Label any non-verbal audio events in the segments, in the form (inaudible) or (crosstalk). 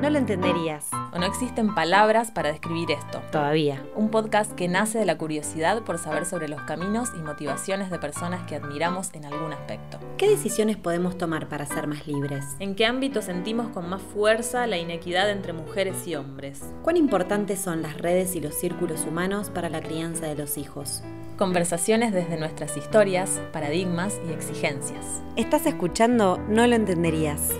No lo entenderías. O no existen palabras para describir esto. Todavía. Un podcast que nace de la curiosidad por saber sobre los caminos y motivaciones de personas que admiramos en algún aspecto. ¿Qué decisiones podemos tomar para ser más libres? ¿En qué ámbito sentimos con más fuerza la inequidad entre mujeres y hombres? ¿Cuán importantes son las redes y los círculos humanos para la crianza de los hijos? Conversaciones desde nuestras historias, paradigmas y exigencias. Estás escuchando No lo entenderías.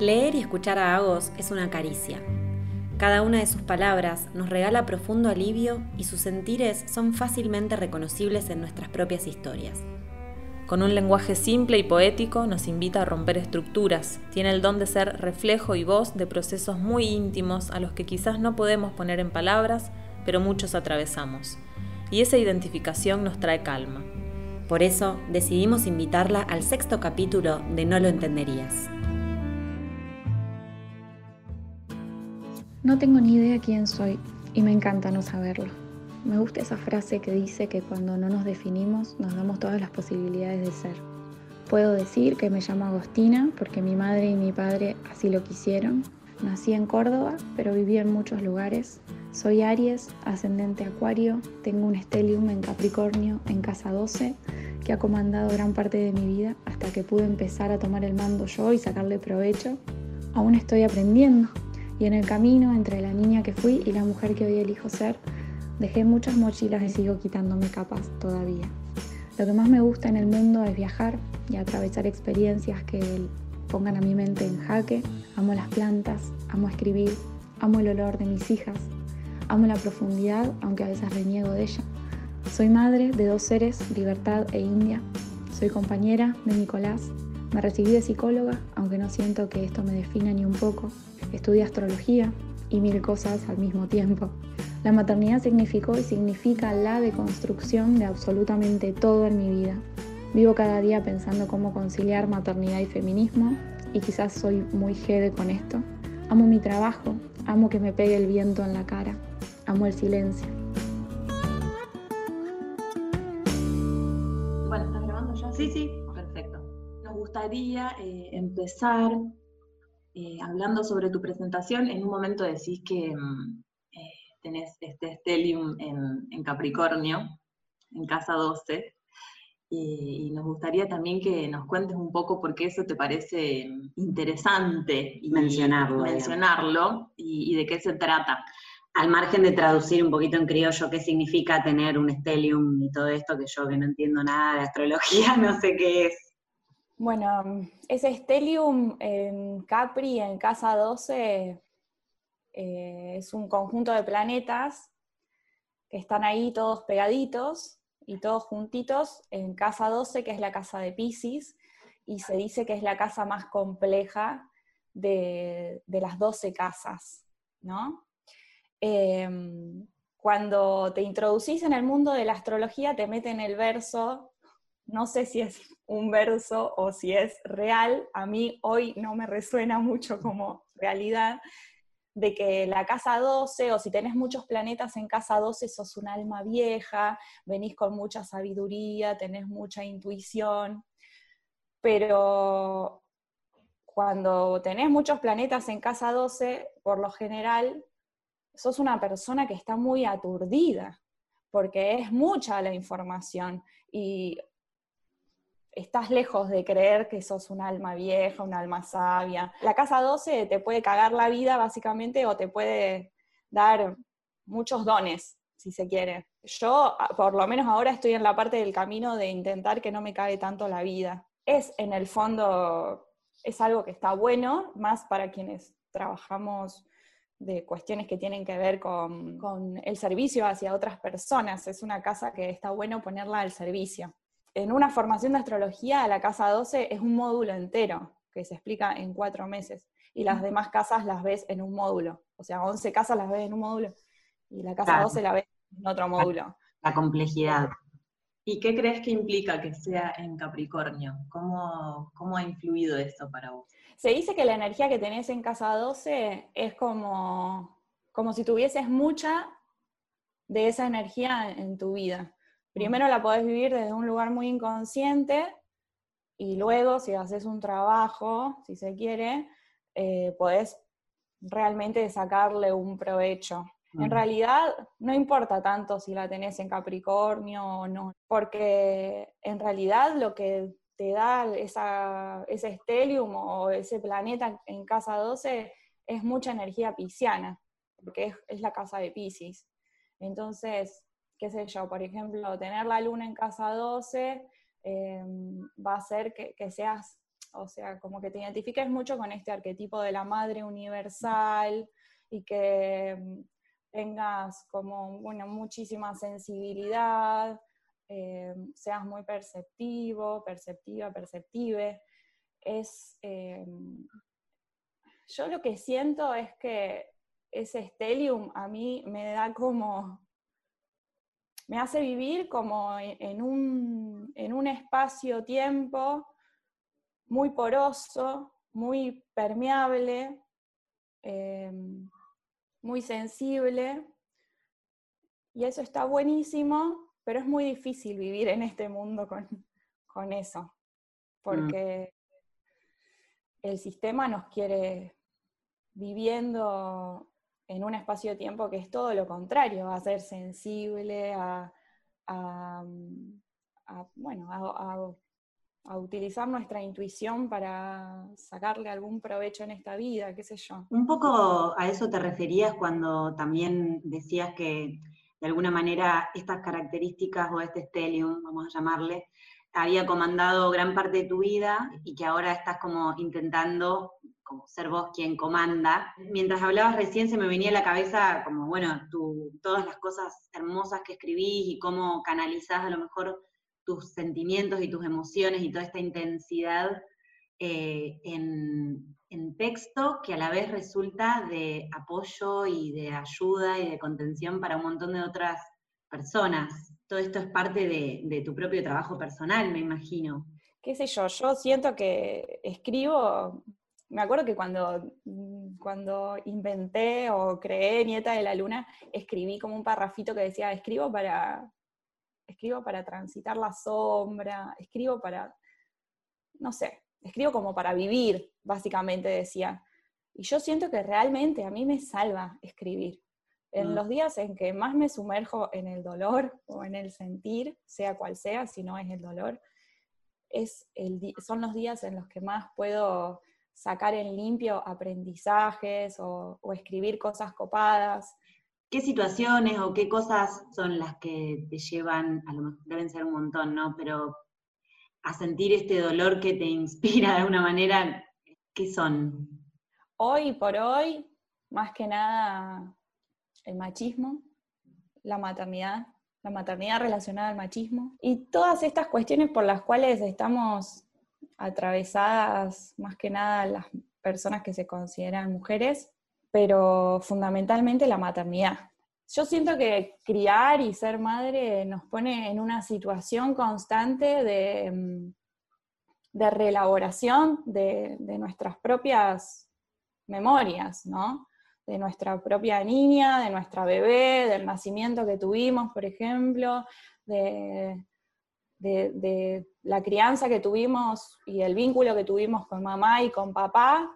Leer y escuchar a Agos es una caricia. Cada una de sus palabras nos regala profundo alivio y sus sentires son fácilmente reconocibles en nuestras propias historias. Con un lenguaje simple y poético nos invita a romper estructuras, tiene el don de ser reflejo y voz de procesos muy íntimos a los que quizás no podemos poner en palabras, pero muchos atravesamos. Y esa identificación nos trae calma. Por eso decidimos invitarla al sexto capítulo de No lo entenderías. No tengo ni idea quién soy y me encanta no saberlo. Me gusta esa frase que dice que cuando no nos definimos nos damos todas las posibilidades de ser. Puedo decir que me llamo Agostina porque mi madre y mi padre así lo quisieron. Nací en Córdoba, pero viví en muchos lugares. Soy Aries, ascendente Acuario, tengo un estelium en Capricornio en casa 12 que ha comandado gran parte de mi vida hasta que pude empezar a tomar el mando yo y sacarle provecho. Aún estoy aprendiendo, y en el camino, entre la niña que fui y la mujer que hoy elijo ser, dejé muchas mochilas y sigo quitándome capas todavía. Lo que más me gusta en el mundo es viajar y atravesar experiencias que pongan a mi mente en jaque. Amo las plantas, amo escribir, amo el olor de mis hijas, amo la profundidad, aunque a veces reniego de ella. Soy madre de dos seres, Libertad e India. Soy compañera de Nicolás. Me recibí de psicóloga, aunque no siento que esto me defina ni un poco. Estudié astrología y mil cosas al mismo tiempo. La maternidad significó y significa la deconstrucción de absolutamente todo en mi vida. Vivo cada día pensando cómo conciliar maternidad y feminismo y quizás soy muy jede con esto. Amo mi trabajo, amo que me pegue el viento en la cara, amo el silencio. Bueno, ¿estás grabando ya? Sí, sí, gustaría eh, empezar eh, hablando sobre tu presentación, en un momento decís que mm, eh, tenés este stellium en, Capricornio, en casa 12, y, nos gustaría también que nos cuentes un poco por qué eso te parece interesante mencionarlo, mencionarlo y, de qué se trata. Al margen de traducir un poquito en criollo qué significa tener un stellium y todo esto, que yo que no entiendo nada de astrología, (laughs) no sé qué es. Bueno, ese Stellium en Capri, en casa 12, eh, es un conjunto de planetas que están ahí todos pegaditos y todos juntitos en casa 12, que es la casa de Pisces, y se dice que es la casa más compleja de, las 12 casas, ¿no? Em, cuando te introducís en el mundo de la astrología, te meten el verso, no sé si es un verso o si es real, a mí hoy no me resuena mucho como realidad, de que la casa 12, o si tenés muchos planetas en casa 12, sos un alma vieja, venís con mucha sabiduría, tenés mucha intuición, pero cuando tenés muchos planetas en casa 12, por lo general, sos una persona que está muy aturdida, porque es mucha la información. Y estás lejos de creer que sos un alma vieja, un alma sabia. La casa 12 te puede cagar la vida básicamente o te puede dar muchos dones, si se quiere. Yo, por lo menos ahora, estoy en la parte del camino de intentar que no me cague tanto la vida. Es, en el fondo, es algo que está bueno, más para quienes trabajamos de cuestiones que tienen que ver con, con el servicio hacia otras personas. Es una casa que está bueno ponerla al servicio en una formación de astrología, la casa 12 es un módulo entero que se explica en cuatro meses y las demás casas las ves en un módulo. O sea, 11 casas las ves en un módulo y la casa 12 la ves en otro módulo. La, complejidad. ¿Y qué crees que implica que sea en Capricornio? ¿Cómo, ¿Cómo ha influido eso para vos? Se dice que la energía que tenés en casa 12 es como, como si tuvieses mucha de esa energía en tu vida. Primero la podés vivir desde un lugar muy inconsciente y luego si haces un trabajo, si se quiere, eh, podés realmente sacarle un provecho. En mm. realidad no importa tanto si la tenés en Capricornio o no, porque en realidad lo que te da ese estelium o ese planeta en casa 12 es mucha energía pisciana, porque es, la casa de Pisces. Entonces, qué sé yo, por ejemplo, tener la luna en casa 12 em, va a hacer que, seas, o sea, como que te identifiques mucho con este arquetipo de la madre universal y que em, tengas como, bueno, muchísima sensibilidad, eh, seas muy perceptivo, perceptiva, perceptive. Es, yo lo que siento es que ese stellium a mí me da como, me hace vivir como en un, en un espacio-tiempo muy poroso, muy permeable, eh, muy sensible, y eso está buenísimo, pero es muy difícil vivir en este mundo con, eso, mm. porque el sistema nos quiere viviendo en un espacio de tiempo que es todo lo contrario, a ser sensible, a, bueno, a, utilizar nuestra intuición para sacarle algún provecho en esta vida, qué sé yo. Un poco a eso te referías cuando también decías que de alguna manera estas características o este stellium, vamos a llamarle, había comandado gran parte de tu vida y que ahora estás como intentando como ser vos quien comanda. Mientras hablabas recién se me venía a la cabeza como, bueno, todas las cosas hermosas que escribís y cómo canalizás a lo mejor tus sentimientos y tus emociones y toda esta intensidad eh, en, texto que a la vez resulta de apoyo y de ayuda y de contención para un montón de otras personas. Todo esto es parte de, tu propio trabajo personal, me imagino. Qué sé yo, yo siento que escribo, me acuerdo que cuando, cuando inventé o creé Nieta de la Luna, escribí como un parrafito que decía, escribo para, escribo para transitar la sombra, escribo para, no sé, escribo como para vivir, básicamente decía. Y yo siento que realmente a mí me salva escribir. En mm. los días en que más me sumerjo en el dolor o en el sentir, sea cual sea, si no es el dolor, es el, son los días en los que más puedo sacar en limpio aprendizajes o, o escribir cosas copadas. ¿Qué situaciones o qué cosas son las que te llevan, a lo mejor deben ser un montón, ¿no? Pero a sentir este dolor que te inspira de alguna manera, ¿qué son? Hoy por hoy, más que nada, el machismo, la maternidad, la maternidad relacionada al machismo y todas estas cuestiones por las cuales estamos atravesadas, más que nada las personas que se consideran mujeres, pero fundamentalmente la maternidad. Yo siento que criar y ser madre nos pone en una situación constante de, mm, de reelaboración de, nuestras propias memorias, ¿no? De nuestra propia niña, de nuestra bebé, del nacimiento que tuvimos, por ejemplo, de, de, la crianza que tuvimos y el vínculo que tuvimos con mamá y con papá,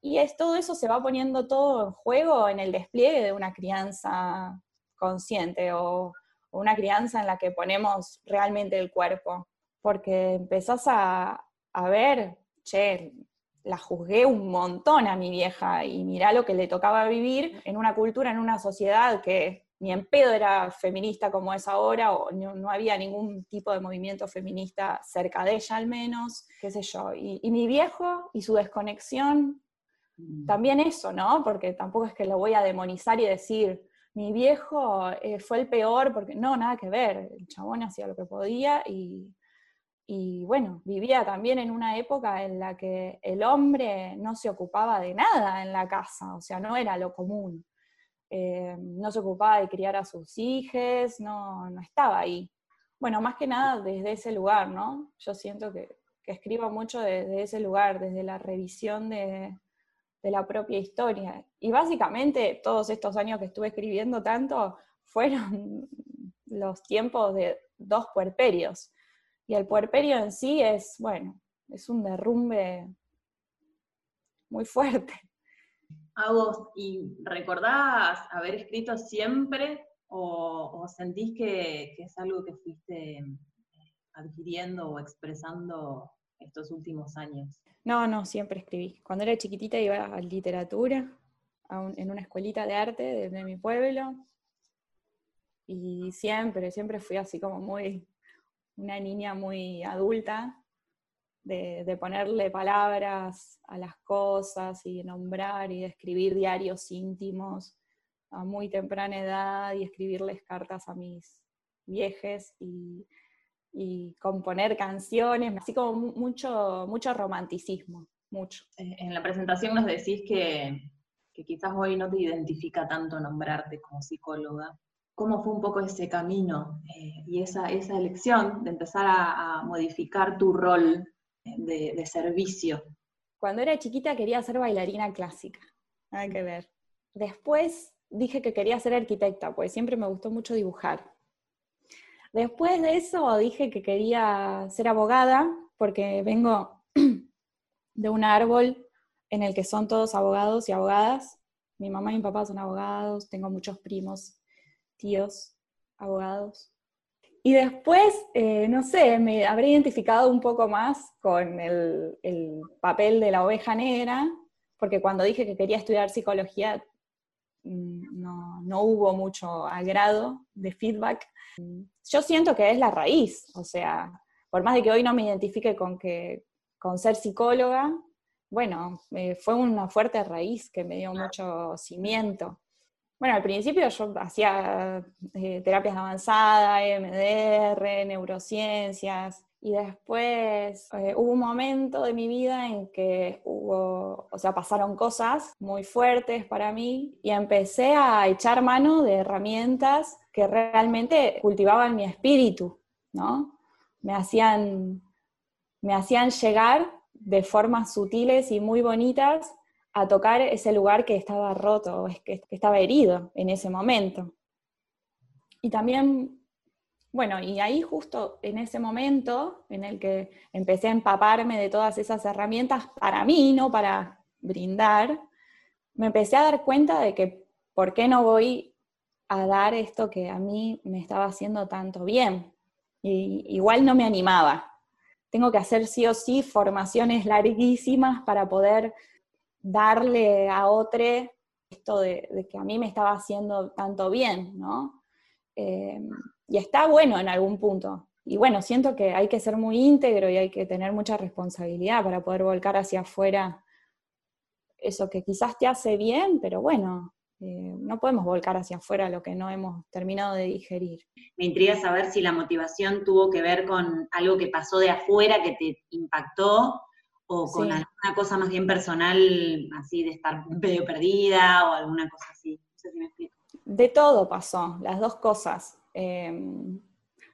y es, todo eso se va poniendo todo en juego en el despliegue de una crianza consciente o, una crianza en la que ponemos realmente el cuerpo. Porque empezás a, a ver, che, la juzgué un montón a mi vieja y mirá lo que le tocaba vivir en una cultura, en una sociedad que ni en pedo era feminista como es ahora, o no, había ningún tipo de movimiento feminista cerca de ella al menos, qué sé yo. y mi viejo y su desconexión Mm. También eso, ¿no? Porque tampoco es que lo voy a demonizar y decir, mi viejo eh, fue el peor, porque no, nada que ver, el chabón hacía lo que podía y, y, bueno, vivía también en una época en la que el hombre no se ocupaba de nada en la casa, o sea, no era lo común. Eh, no se ocupaba de criar a sus hijos, no, no estaba ahí. Bueno, más que nada desde ese lugar, ¿no? Yo siento que, que escribo mucho desde ese lugar, desde la revisión de, de la propia historia. Y básicamente todos estos años que estuve escribiendo tanto fueron (laughs) los tiempos de dos puerperios. Y el puerperio en sí es, bueno, es un derrumbe muy fuerte. A ¿y recordás haber escrito siempre o, sentís que, es algo que fuiste eh, adquiriendo o expresando estos últimos años? No, no, siempre escribí. Cuando era chiquitita iba a literatura, en una escuelita de arte de, mi pueblo, y siempre, siempre fui así como muy, una niña muy adulta, de, ponerle palabras a las cosas y nombrar y escribir diarios íntimos a muy temprana edad y escribirles cartas a mis viejes y y componer canciones, así como mucho, mucho romanticismo, mucho. Eh, en la presentación nos decís que, que quizás hoy no te identifica tanto nombrarte como psicóloga. ¿Cómo fue un poco ese camino eh, y esa, esa elección de empezar a, modificar tu rol de, de, servicio? Cuando era chiquita quería ser bailarina clásica, nada que ver. Después dije que quería ser arquitecta, porque siempre me gustó mucho dibujar. Después de eso dije que quería ser abogada, porque vengo (clears throat) de un árbol en el que son todos abogados y abogadas. Mi mamá y mi papá son abogados, tengo muchos primos, tíos, abogados. Y después, eh, no sé, me habré identificado un poco más con el, el, papel de la oveja negra, porque cuando dije que quería estudiar psicología, mm, no, no hubo mucho agrado de feedback yo siento que es la raíz, o sea, por más de que hoy no me identifique con, que, con ser psicóloga, bueno, fue una fuerte raíz que me dio mucho cimiento. Bueno, al principio yo hacía eh, terapias avanzadas, MDR, neurociencias, y después eh, hubo un momento de mi vida en que hubo, o sea, pasaron cosas muy fuertes para mí y empecé a echar mano de herramientas que realmente cultivaban mi espíritu, ¿no? Me hacían, me hacían llegar de formas sutiles y muy bonitas a tocar ese lugar que estaba roto, que estaba herido en ese momento. Y también, bueno, y ahí justo en ese momento en el que empecé a empaparme de todas esas herramientas para mí, no para brindar, me empecé a dar cuenta de que por qué no voy a dar esto que a mí me estaba haciendo tanto bien. Y igual no me animaba. Tengo que hacer sí o sí formaciones larguísimas para poder darle a otro esto de, que a mí me estaba haciendo tanto bien, ¿no? Eh, y está bueno en algún punto. Y bueno, siento que hay que ser muy íntegro y hay que tener mucha responsabilidad para poder volcar hacia afuera eso que quizás te hace bien, pero bueno, eh, no podemos volcar hacia afuera lo que no hemos terminado de digerir. Me intriga saber si la motivación tuvo que ver con algo que pasó de afuera que te impactó o con alguna cosa más bien personal, así de estar medio perdida o alguna cosa así. No sé si me explico. De todo pasó, las dos cosas. Em,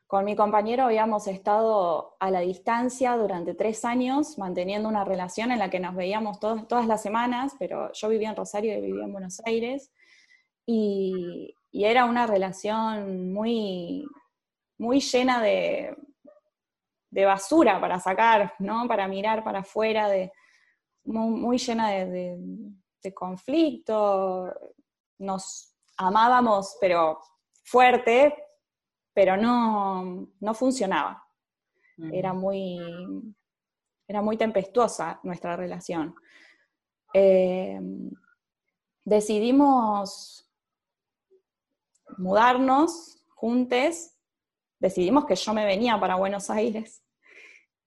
con mi compañero habíamos estado a la distancia durante tres años, manteniendo una relación en la que nos veíamos todas las semanas, pero yo vivía en Rosario y vivía en Buenos Aires, y, era una relación muy, muy llena de, de, basura para sacar, ¿no? para mirar para afuera, de, muy, llena de, de conflicto. Nos amábamos, pero fuerte, pero no, funcionaba. Era, mm. muy, era muy tempestuosa nuestra relación. Eh, decidimos mudarnos juntos, decidimos que yo me venía para Buenos Aires.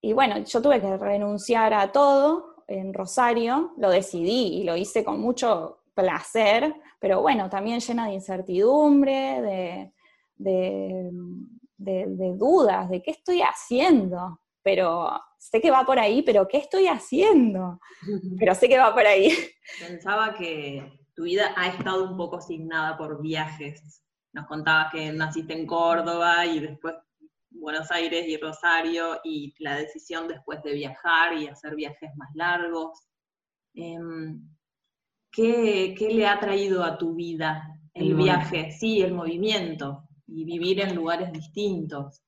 Y bueno, yo tuve que renunciar a todo en Rosario, lo decidí y lo hice con mucho placer, pero bueno, también llena de incertidumbre, de, de, dudas, de qué estoy haciendo, pero sé que va por ahí, pero ¿qué estoy haciendo? (laughs) Pero sé que va por ahí. Pensaba que tu vida ha estado un poco asignada por viajes. Nos contabas que naciste en Córdoba y después Buenos Aires y Rosario y la decisión después de viajar y hacer viajes más largos. Em, ¿qué, ¿Qué le ha traído a tu vida el viaje? Sí, el movimiento y vivir en lugares distintos.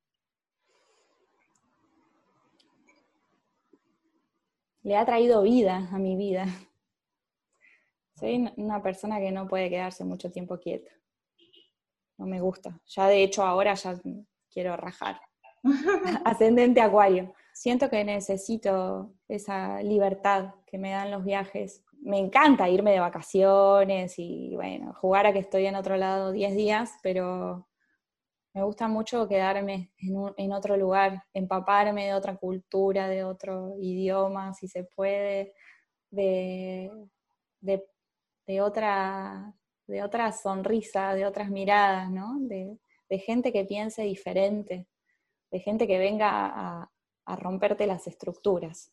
le ha traído vida a mi vida. Soy una persona que no puede quedarse mucho tiempo quieta. No me gusta. Ya de hecho ahora ya quiero rajar. (laughs) Ascendente Acuario. Siento que necesito esa libertad que me dan los viajes. Me encanta irme de vacaciones y bueno, jugar a que estoy en otro lado 10 días, pero me gusta mucho quedarme en, otro lugar, empaparme de otra cultura, de otro idioma, si se puede, de, otra, de otra sonrisa, de otras miradas, ¿no? De, gente que piense diferente, de gente que venga a, romperte las estructuras.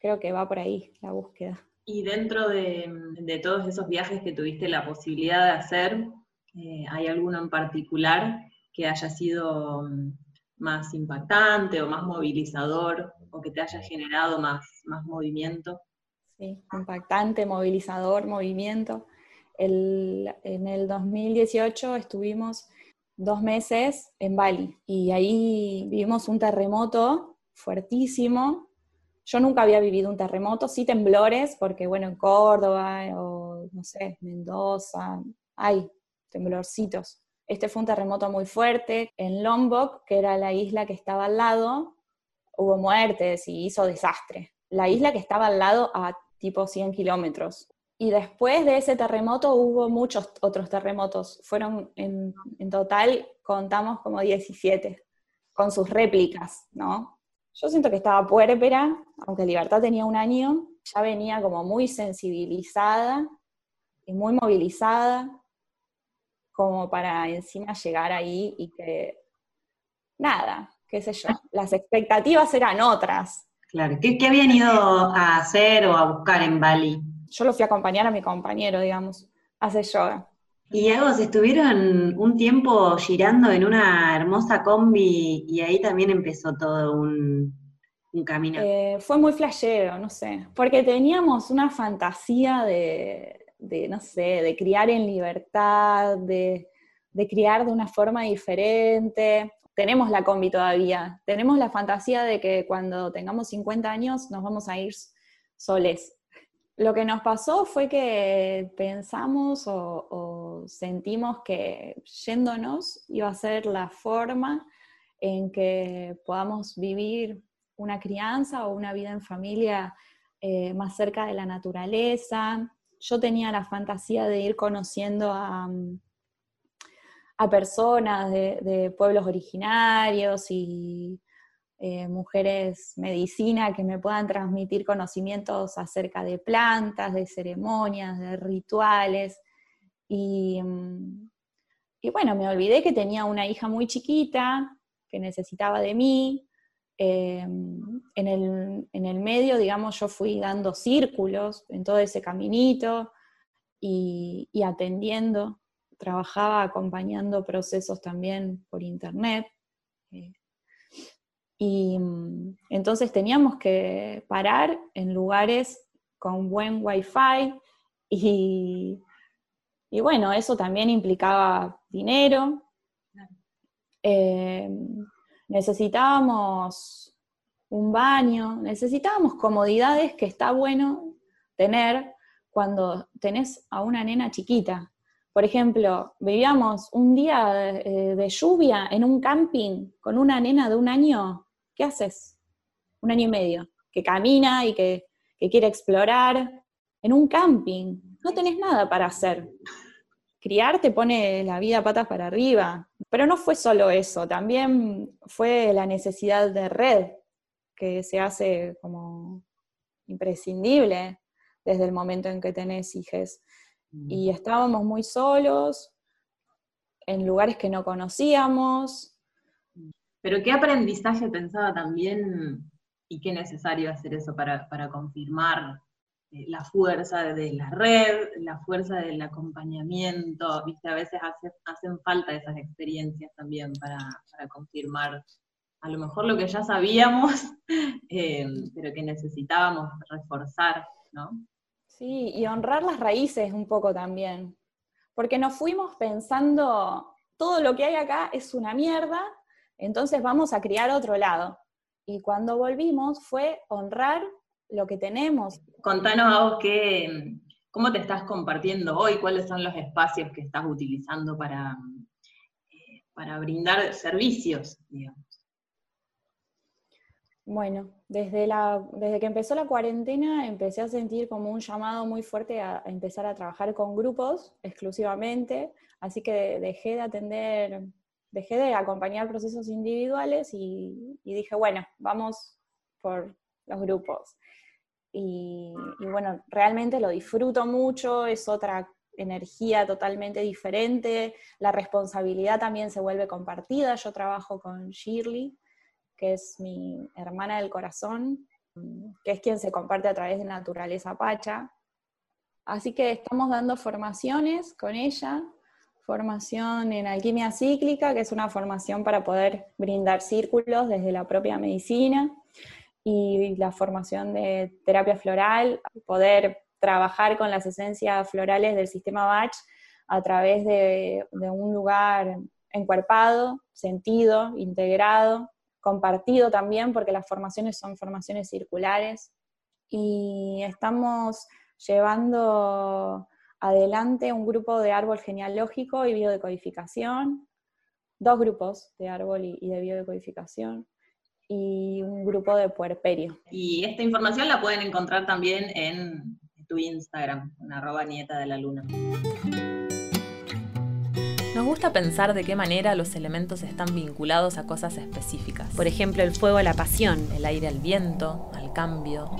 Creo que va por ahí la búsqueda. Y dentro de todos esos viajes que tuviste la posibilidad de hacer, eh, ¿Hay alguno en particular que haya sido mm, más impactante o más movilizador o que te haya generado más, más movimiento? Sí, impactante, movilizador, movimiento. en el 2018 estuvimos dos meses en Bali y ahí vivimos un terremoto fuertísimo. Yo nunca había vivido un terremoto, sí temblores, porque bueno, en Córdoba o no sé, Mendoza, hay temblorcitos. Este fue un terremoto muy fuerte. En Lombok, que era la isla que estaba al lado, hubo muertes y hizo desastre. La isla que estaba al lado a tipo 100 kilómetros. Y después de ese terremoto hubo muchos otros terremotos. Fueron en, total, contamos como 17, con sus réplicas, ¿no? Yo siento que estaba puérpera, aunque Libertad tenía un año, ya venía como muy sensibilizada y muy movilizada como para encima llegar ahí y que, nada, qué sé yo, las expectativas eran otras. Claro, ¿qué, habían ido a hacer o a buscar en Bali? Yo lo fui a acompañar a mi compañero, digamos, a hacer yoga. Y algo, estuvieron un tiempo girando en una hermosa combi y ahí también empezó todo un, camino. Eh, fue muy flashero, no sé, porque teníamos una fantasía de, de, no sé, de criar en libertad, de, criar de una forma diferente. Tenemos la combi todavía, tenemos la fantasía de que cuando tengamos 50 años nos vamos a ir soles. Lo que nos pasó fue que pensamos o, sentimos que yéndonos iba a ser la forma en que podamos vivir una crianza o una vida en familia eh, más cerca de la naturaleza, yo tenía la fantasía de ir conociendo a, mm, personas de, pueblos originarios y eh, mujeres medicina que me puedan transmitir conocimientos acerca de plantas, de ceremonias, de rituales. Y, mm, y bueno, me olvidé que tenía una hija muy chiquita que necesitaba de mí, Em, en, el, medio, digamos, yo fui dando círculos en todo ese caminito y, atendiendo, trabajaba acompañando procesos también por internet. Eh, y mm, entonces teníamos que parar en lugares con buen wifi (laughs) y, y bueno, eso también implicaba dinero. Em, necesitábamos un baño, necesitábamos comodidades que está bueno tener cuando tenés a una nena chiquita. Por ejemplo, vivíamos un día de, lluvia en un camping con una nena de un año, ¿qué haces? Un año y medio, que camina y que, que quiere explorar en un camping. No tenés nada para hacer criar te pone la vida patas para arriba. Pero no fue solo eso, también fue la necesidad de red que se hace como imprescindible desde el momento en que tenés hijos. Y mm. estábamos muy solos, en lugares que no conocíamos. Pero qué aprendizaje pensaba también y qué necesario hacer eso para, para confirmar eh, la fuerza de la red, la fuerza del acompañamiento, viste, a veces hacen falta esas experiencias también para, confirmar a lo mejor lo que ya sabíamos, (laughs) eh, pero que necesitábamos reforzar, ¿no? Sí, y honrar las raíces un poco también, porque nos fuimos pensando, todo lo que hay acá es una mierda, entonces vamos a criar otro lado. Y cuando volvimos fue honrar lo que tenemos. Contanos a vos qué, cómo te estás compartiendo hoy, cuáles son los espacios que estás utilizando para, para brindar servicios, digamos. Bueno, desde, la, desde que empezó la cuarentena empecé a sentir como un llamado muy fuerte a, empezar a trabajar con grupos exclusivamente, así que dejé de atender, dejé de acompañar procesos individuales y, dije, bueno, vamos por los grupos. Y, y, bueno, realmente lo disfruto mucho, es otra energía totalmente diferente, la responsabilidad también se vuelve compartida, yo trabajo con Shirley, que es mi hermana del corazón, que es quien se comparte a través de Naturaleza Pacha. Así que estamos dando formaciones con ella, formación en alquimia cíclica, que es una formación para poder brindar círculos desde la propia medicina, y la formación de terapia floral, poder trabajar con las esencias florales del sistema Bach a través de, de un lugar encuerpado, sentido, integrado, compartido también, porque las formaciones son formaciones circulares, y estamos llevando adelante un grupo de árbol genealógico y biodecodificación, dos grupos de árbol y, de biodecodificación, y un grupo de puerperio. Y esta información la pueden encontrar también en tu Instagram, en arroba nieta de la luna. Nos gusta pensar de qué manera los elementos están vinculados a cosas específicas. Por ejemplo, el fuego a la pasión, el aire al viento, al cambio,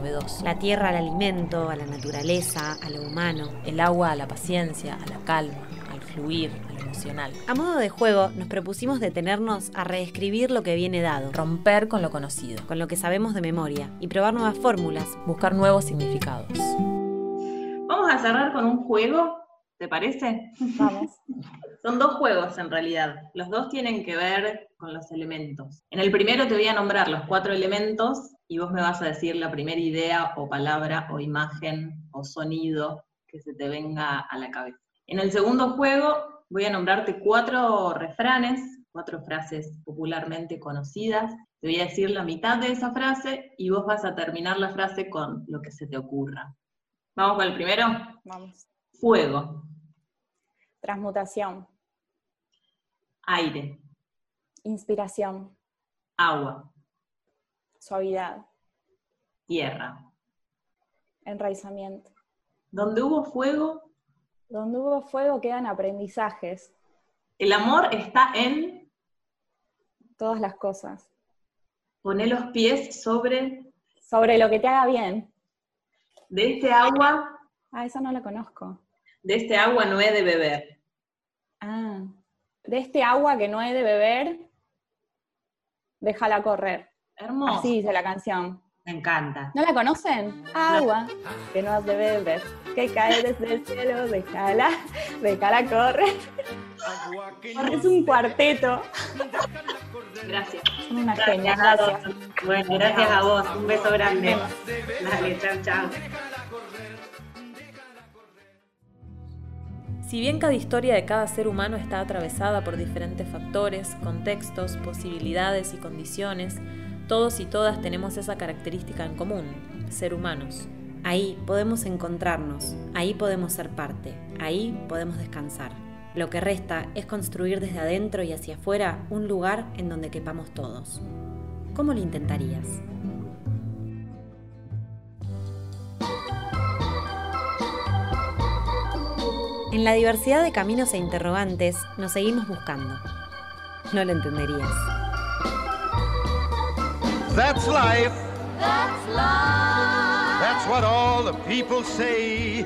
novedoso. La tierra al alimento, a la naturaleza, a lo humano. El agua a la paciencia, a la calma, al fluir, a lo emocional. A modo de juego, nos propusimos detenernos a reescribir lo que viene dado. Romper con lo conocido. Con lo que sabemos de memoria. Y probar nuevas fórmulas. Buscar nuevos significados. Vamos a cerrar con un juego ¿Te parece? Vamos. (laughs) Son dos juegos en realidad. Los dos tienen que ver con los elementos. En el primero te voy a nombrar los cuatro elementos y vos me vas a decir la primera idea o palabra o imagen o sonido que se te venga a la cabeza. En el segundo juego voy a nombrarte cuatro refranes, cuatro frases popularmente conocidas. Te voy a decir la mitad de esa frase y vos vas a terminar la frase con lo que se te ocurra. ¿Vamos con el primero? Vamos. Fuego. Transmutación. Aire. Inspiración. Agua. Suavidad. Tierra. Enraizamiento. Donde hubo fuego. Donde hubo fuego quedan aprendizajes. El amor está en. Todas las cosas. Poner los pies sobre. Sobre lo que te haga bien. De este agua. Ah, esa no la conozco de este agua no he de beber. Ah, de este agua que no he de beber, déjala correr. Hermoso. Así dice la canción. Me encanta. ¿No la conocen? Agua que no has de beber, que cae desde el cielo, déjala, déjala correr. Es un cuarteto. Gracias. Una gracias, gracias. Bueno, gracias a vos. Un beso grande. Dale, chao, chao. Si bien cada historia de cada ser humano está atravesada por diferentes factores, contextos, posibilidades y condiciones, todos y todas tenemos esa característica en común, ser humanos. Ahí podemos encontrarnos, ahí podemos ser parte, ahí podemos descansar. Lo que resta es construir desde adentro y hacia afuera un lugar en donde quepamos todos. ¿Cómo lo intentarías? En la diversidad de caminos e interrogantes nos seguimos buscando. No lo entenderías. That's life. That's life. That's what all the people say.